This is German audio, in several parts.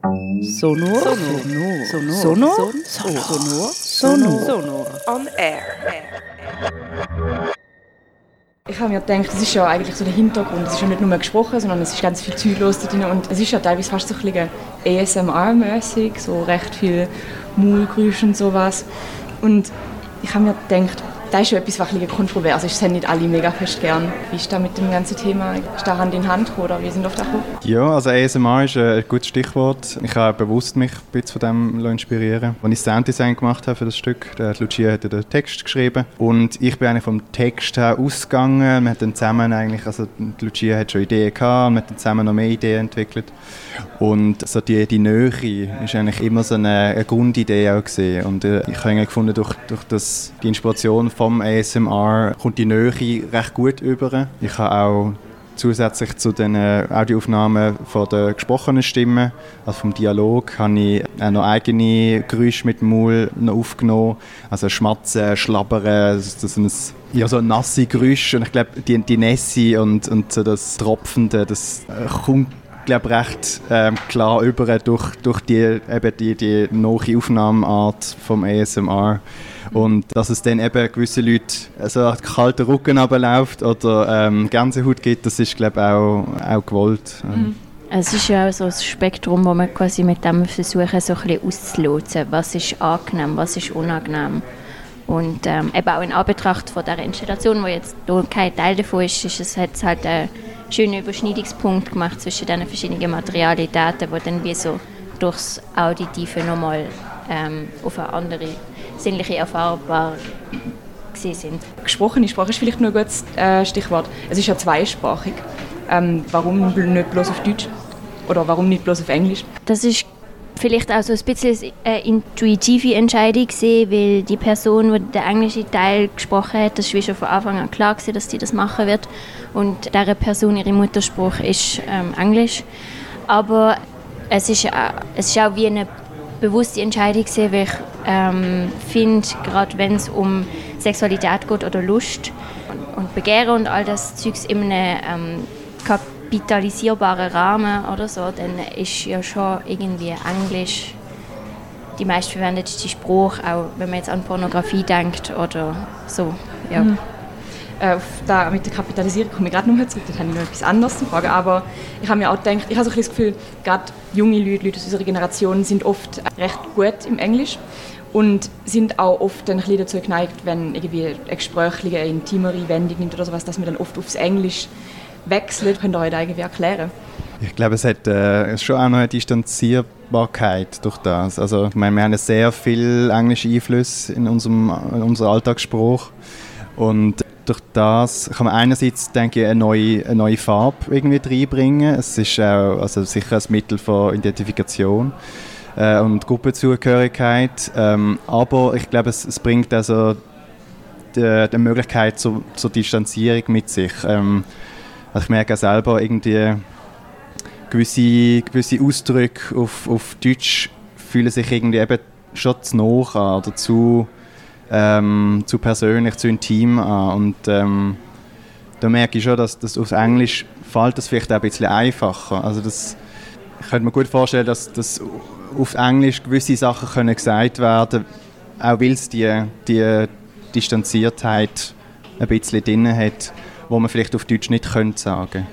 Sonor. Sonor. Sonor. Sonor. Sonor. Sonor. On air. Ich habe mir gedacht, das ist ja eigentlich so der Hintergrund. Es ist ja nicht nur gesprochen, sondern es ist ganz viel Zeug los da drin. Und es ist ja teilweise fast so ein bisschen ASMR-mäßig, so recht viel Maulgeräusche und sowas. Und ich habe mir gedacht, das ist schon etwas, was ein kontrovers ist. Das haben nicht alle mega fest gern. Wie ist da mit dem ganzen Thema? Ist da Hand in Hand oder wie sind auf das gekommen? Ja, also ASMR ist ein gutes Stichwort. Ich habe bewusst mich ein bisschen von dem inspirieren Als ich Sounddesign gemacht habe für das Stück, der Lucia hat den Text geschrieben und ich bin eigentlich vom Text her ausgegangen. Wir haben zusammen eigentlich, also Lucia hat schon Ideen gehabt, wir haben zusammen noch mehr Ideen entwickelt. Und so die, die Nähe ist eigentlich immer so eine, eine Grundidee auch gewesen. Und äh, ich habe gefunden, durch, durch das, die Inspiration vom ASMR kommt die Nähe recht gut über. Ich habe auch zusätzlich zu den äh, Audioaufnahmen von der gesprochenen Stimme, also vom Dialog, habe ich auch noch eigene Geräusche mit dem Maul aufgenommen. Also Schmatzen, Schlabbern, das ist ein, ja, so nasse Geräusch. Und ich glaube, die, die Nässe und, und so das Tropfende, das äh, kommt glaube recht ähm, klar über durch, durch die, eben die, die neue Aufnahmeart vom ASMR. Und dass es dann eben gewisse Leute so also kalten Rücken abläuft oder ähm, Gänsehaut gibt, das ist glaube auch, auch gewollt. Mhm. Es ist ja auch so ein Spektrum, wo man quasi mit dem versuchen, so ein bisschen was ist angenehm, was ist unangenehm. Und ähm, eben auch in Anbetracht von der Installation, wo jetzt kein Teil davon ist, ist es halt einen schönen Überschneidungspunkt gemacht zwischen diesen verschiedenen Materialitäten, die dann wie so durchs Auditive nochmal ähm, auf eine andere sinnliche erfahrbar sind. Gesprochene Sprache ist vielleicht nur ein gutes äh, Stichwort. Es ist ja zweisprachig. Ähm, warum nicht bloß auf Deutsch? Oder warum nicht bloß auf Englisch? Das ist vielleicht auch so ein bisschen eine intuitive Entscheidung gewesen, weil die Person, die den englischen Teil gesprochen hat, das war schon von Anfang an klar gewesen, dass sie das machen wird. Und dieser Person, ihre Mutterspruch ist ähm, Englisch. Aber es ist, äh, es ist auch wie eine bewusste Entscheidung gewesen, weil ich ähm, finde, gerade wenn es um Sexualität geht oder Lust und, und Begehren und all das Zeugs in einem ähm, kapitalisierbaren Rahmen oder so, dann ist ja schon irgendwie Englisch die meistverwendete Spruch, auch wenn man jetzt an Pornografie denkt oder so. Ja. Mhm. Äh, da, mit der Kapitalisierung komme ich gerade noch zurück, da habe ich noch etwas anderes zu fragen, aber ich habe mir auch gedacht, ich habe so ein das Gefühl, gerade junge Leute, Leute aus unserer Generation sind oft recht gut im Englisch und sind auch oft ein bisschen dazu geneigt, wenn irgendwie eine gesprächliche, intimere Wendung nimmt oder sowas, dass man dann oft aufs Englisch wechselt. Könnt ihr euch das irgendwie erklären? Ich glaube, es hat äh, schon auch noch eine Distanzierbarkeit durch das. Also, ich meine, wir haben sehr viel englische Einflüsse in unserem in unserem Alltagsspruch und durch das kann man einerseits, denke ich, eine neue, eine neue Farbe irgendwie reinbringen. Es ist auch also sicher ein Mittel von Identifikation äh, und Gruppenzugehörigkeit. Ähm, aber ich glaube, es, es bringt also die, die Möglichkeit zur, zur, Distanzierung mit sich. Ähm, also ich merke auch selber irgendwie gewisse, gewisse Ausdrücke auf, auf Deutsch fühlen sich irgendwie eben schon zu nah an oder zu, ähm, zu persönlich, zu intim an. Und ähm, da merke ich schon, dass das auf Englisch fällt das vielleicht auch ein bisschen einfacher. Also das, ich könnte mir gut vorstellen, dass, dass auf Englisch gewisse Sachen können gesagt werden auch weil es die, die Distanziertheit ein bisschen drin hat, wo man vielleicht auf Deutsch nicht könnte sagen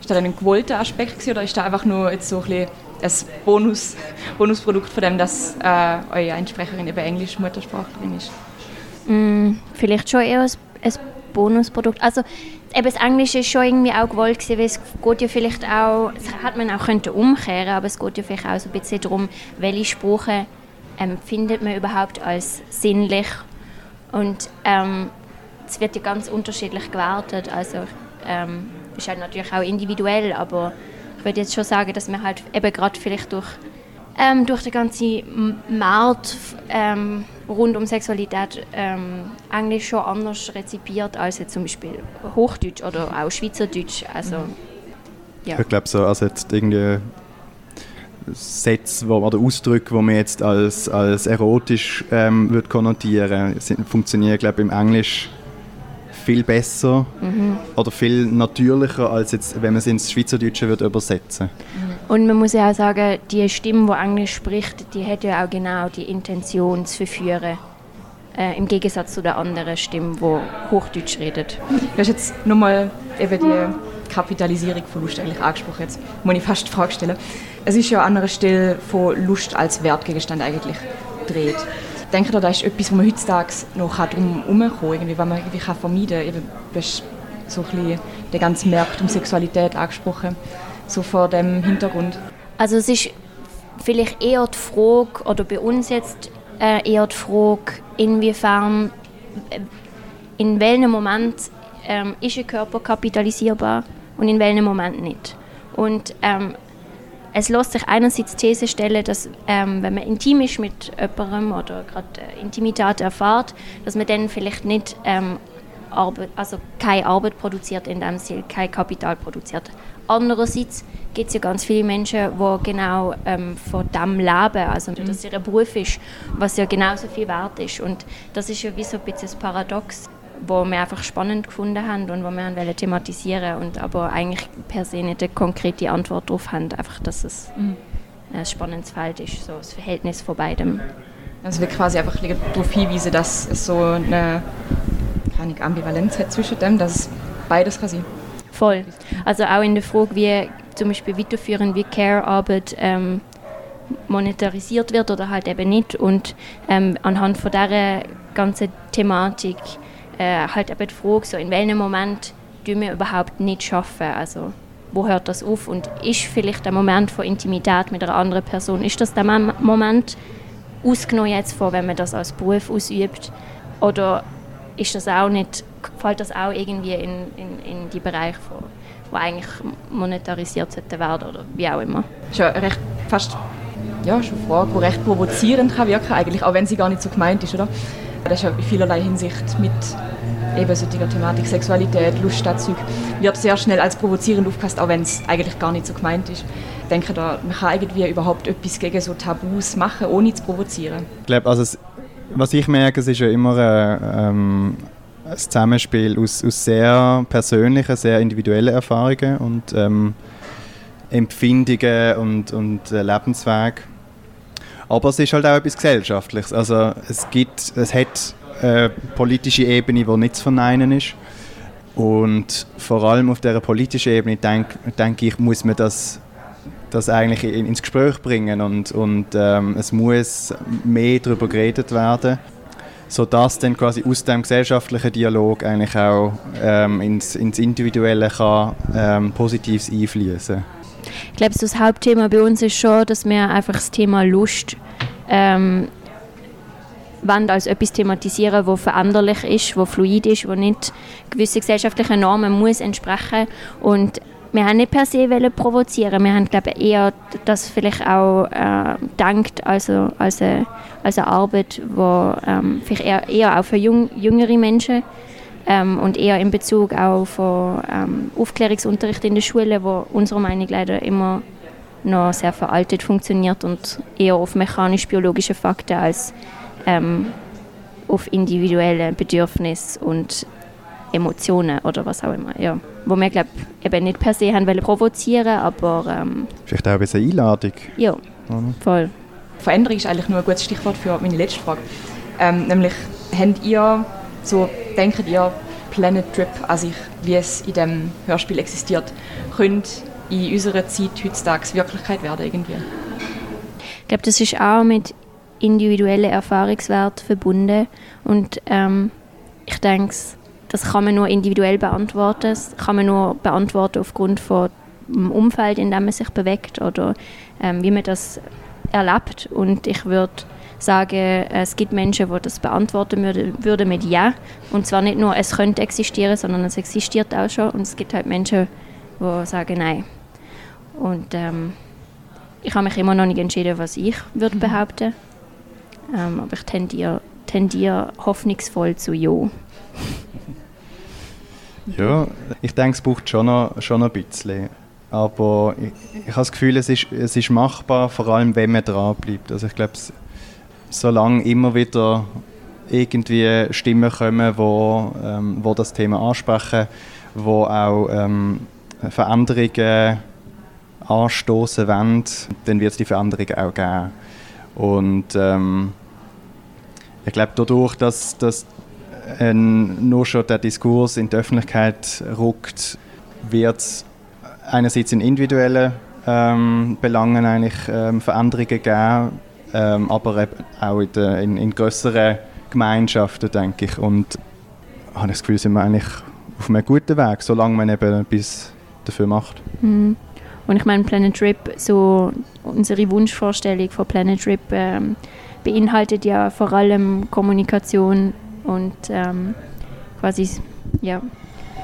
Ist das ein gewollter Aspekt gewesen, oder ist das einfach nur jetzt so ein, ein Bonus, Bonusprodukt von dem, dass äh, eure Einsprecherin eben Englisch Muttersprachlerin ist? Mm, vielleicht schon eher ein, ein Bonusprodukt. Also eben das Englische ist schon irgendwie auch gewollt gewesen, weil es geht ja vielleicht auch, das hat man auch könnte umkehren, aber es geht ja vielleicht auch so ein bisschen darum, welche Sprache empfindet ähm, man überhaupt als sinnlich und ähm, es wird ja ganz unterschiedlich gewertet, also ähm, ist halt natürlich auch individuell, aber ich würde jetzt schon sagen, dass man halt eben gerade vielleicht durch ähm, durch den ganzen Markt ähm, rund um Sexualität ähm, Englisch schon anders rezipiert als jetzt zum Beispiel Hochdeutsch oder auch Schweizerdeutsch. Also, mhm. ja. Ich glaube so, also jetzt irgendwie Sätze wo, oder Ausdrücke, die man jetzt als, als erotisch ähm, würde konnotieren, sind, funktionieren glaube im Englisch viel besser mhm. oder viel natürlicher als jetzt, wenn man es ins Schweizerdeutsche würde übersetzen. Und man muss ja auch sagen, die Stimme, die Englisch spricht, die hat ja auch genau die Intention zu verführen. Äh, Im Gegensatz zu der anderen Stimme, die Hochdeutsch redet. Du hast jetzt nochmal eben die Kapitalisierung von Lust eigentlich angesprochen. Jetzt muss ich fast die Frage stellen. Es ist ja an einer Stelle von Lust als Wertgegenstand eigentlich dreht. Denke ihr, da ist etwas, wo man heutzutage noch drum herumkommen kann, was man irgendwie kann vermeiden kann? Du hast so ein bisschen den ganzen Markt um Sexualität angesprochen, so vor dem Hintergrund. Also es ist vielleicht eher die Frage, oder bei uns jetzt äh, eher die Frage, inwiefern, äh, in welchem Moment ähm, ist ein Körper kapitalisierbar und in welchem Moment nicht. Und ähm, es lässt sich einerseits die These stellen, dass ähm, wenn man intim ist mit jemandem oder gerade äh, Intimität erfahrt, dass man dann vielleicht nicht ähm, Arbeit, also keine Arbeit produziert in dem Sinne, kein Kapital produziert. Andererseits gibt es ja ganz viele Menschen, die genau ähm, von dem leben, also dass es ihr Beruf ist, was ja genauso viel wert ist. Und das ist ja wie so ein bisschen das Paradox wo wir einfach spannend gefunden haben und wo wir wollen thematisieren und aber eigentlich per se nicht eine konkrete Antwort darauf haben, einfach, dass es mhm. ein spannendes Feld ist, so das Verhältnis von beidem. Also wir quasi einfach darauf hinweisen, dass es so eine keine Ambivalenz hat zwischen dem, dass es beides sein. Voll. Also auch in der Frage, wie zum Beispiel weiterführen, wie Care-Arbeit ähm, monetarisiert wird oder halt eben nicht und ähm, anhand von dieser ganzen Thematik äh, halt eben die Frage, so in welchem Moment tun wir überhaupt nicht schaffen. Also wo hört das auf und ist vielleicht der Moment von Intimität mit einer anderen Person, ist das der Moment ausgenommen jetzt von, wenn man das als Beruf ausübt oder ist das auch nicht, fällt das auch irgendwie in, in, in die Bereiche, von, wo eigentlich monetarisiert sollte werden oder wie auch immer. Ja recht fast ja, schon eine Frage, die recht provozierend kann wirken eigentlich, auch wenn sie gar nicht so gemeint ist, oder? Das ist ja in vielerlei Hinsicht mit eben solcher Thematik Sexualität, Lust, Zeug, wird sehr schnell als provozierend aufgefasst, auch wenn es eigentlich gar nicht so gemeint ist. Ich denke, da, man kann irgendwie überhaupt etwas gegen so Tabus machen, ohne zu provozieren. Ich glaube, also was ich merke, es ist ja immer äh, ähm, ein Zusammenspiel aus, aus, sehr persönlichen, sehr individuellen Erfahrungen und ähm, Empfindungen und, und äh, Lebenswegen. Aber es ist halt auch etwas Gesellschaftliches. Also es gibt, es hat eine politische Ebene, die nicht zu verneinen ist. Und vor allem auf dieser politischen Ebene, denke denk ich, muss man das, das eigentlich ins Gespräch bringen und, und ähm, es muss mehr darüber geredet werden, sodass dann quasi aus dem gesellschaftlichen Dialog eigentlich auch ähm, ins, ins Individuelle kann, ähm, Positives einfließen ich glaube, das Hauptthema bei uns ist schon, dass wir einfach das Thema Lust ähm, wollen als etwas thematisieren, das veränderlich ist, das fluid ist, das nicht gewisse gesellschaftlichen Normen muss entsprechen. Und wir haben nicht per se provozieren, wir haben glaube eher das vielleicht auch äh, denkt also als eine, als eine Arbeit, die ähm, vielleicht eher, eher auch für jung, jüngere Menschen ähm, und eher in Bezug auf von ähm, Aufklärungsunterricht in der Schule, wo unserer Meinung leider immer noch sehr veraltet funktioniert und eher auf mechanisch-biologische Fakten als ähm, auf individuelle Bedürfnisse und Emotionen oder was auch immer. Ja. Wo wir glaub, eben nicht per se haben wollen provozieren, aber... Ähm, Vielleicht auch ein bisschen Einladung. Ja, voll. Veränderung ist eigentlich nur ein gutes Stichwort für meine letzte Frage. Ähm, nämlich, habt ihr so denkt ihr, Planet Trip an sich, wie es in dem Hörspiel existiert, könnte in unserer Zeit heutzutage Wirklichkeit werden irgendwie? Ich glaube, das ist auch mit individuellen Erfahrungswerten verbunden und ähm, ich denke, das kann man nur individuell beantworten. Das kann man nur beantworten aufgrund von dem Umfeld, in dem man sich bewegt oder ähm, wie man das erlebt. Und ich würde sagen, es gibt Menschen, die das beantworten würden mit Ja. Und zwar nicht nur, es könnte existieren, sondern es existiert auch schon. Und es gibt halt Menschen, die sagen Nein. Und ähm, ich habe mich immer noch nicht entschieden, was ich würde mhm. behaupten. Ähm, aber ich tendiere, tendiere hoffnungsvoll zu Ja. Ja, ich denke, es braucht schon noch, schon noch ein bisschen. Aber ich, ich habe das Gefühl, es ist, es ist machbar, vor allem wenn man dran bleibt. Also ich glaube, solange immer wieder irgendwie Stimmen kommen, wo, ähm, wo das Thema ansprechen, wo auch ähm, Veränderungen anstoßen wollen, dann wird es die Veränderung auch geben. Und ähm, ich glaube, dadurch, dass, dass äh, nur schon der Diskurs in die Öffentlichkeit rückt, wird es einerseits in individuellen ähm, Belangen eigentlich ähm, Veränderungen geben, ähm, aber auch in, der, in, in größeren Gemeinschaften, denke ich. Und ich habe das Gefühl, sind wir eigentlich auf einem guten Weg, solange man eben etwas dafür macht. Mhm. Und ich meine, Planet Trip, so unsere Wunschvorstellung von Planet Trip ähm, beinhaltet ja vor allem Kommunikation und ähm, quasi, ja.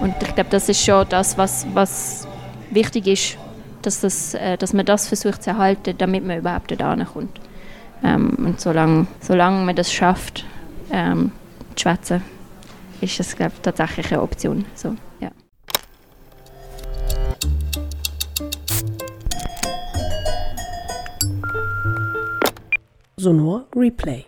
Und ich glaube, das ist schon das, was, was wichtig ist, dass, das, äh, dass man das versucht zu erhalten, damit man überhaupt da kommt. Ähm, und solange, solange man das schafft, ähm, zu schwätzen, ist das, glaube ich, tatsächlich eine Option. So, ja. Sonor Replay.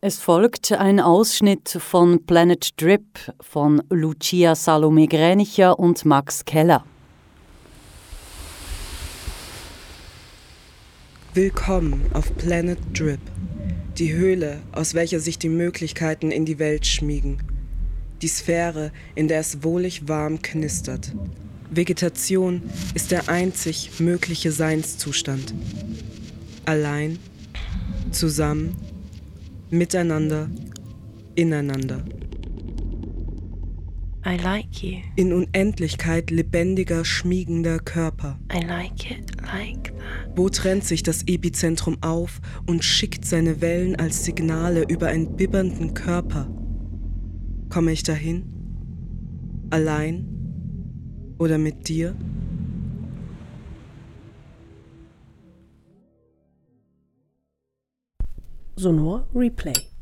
Es folgt ein Ausschnitt von Planet Drip von Lucia Salome Gränicher und Max Keller. Willkommen auf Planet Drip, die Höhle, aus welcher sich die Möglichkeiten in die Welt schmiegen, die Sphäre, in der es wohlig warm knistert. Vegetation ist der einzig mögliche Seinszustand. Allein, zusammen, miteinander, ineinander. I like you. In Unendlichkeit lebendiger, schmiegender Körper. I like it like that. Wo trennt sich das Epizentrum auf und schickt seine Wellen als Signale über einen bibbernden Körper? Komme ich dahin? Allein? Oder mit dir? Sonor Replay.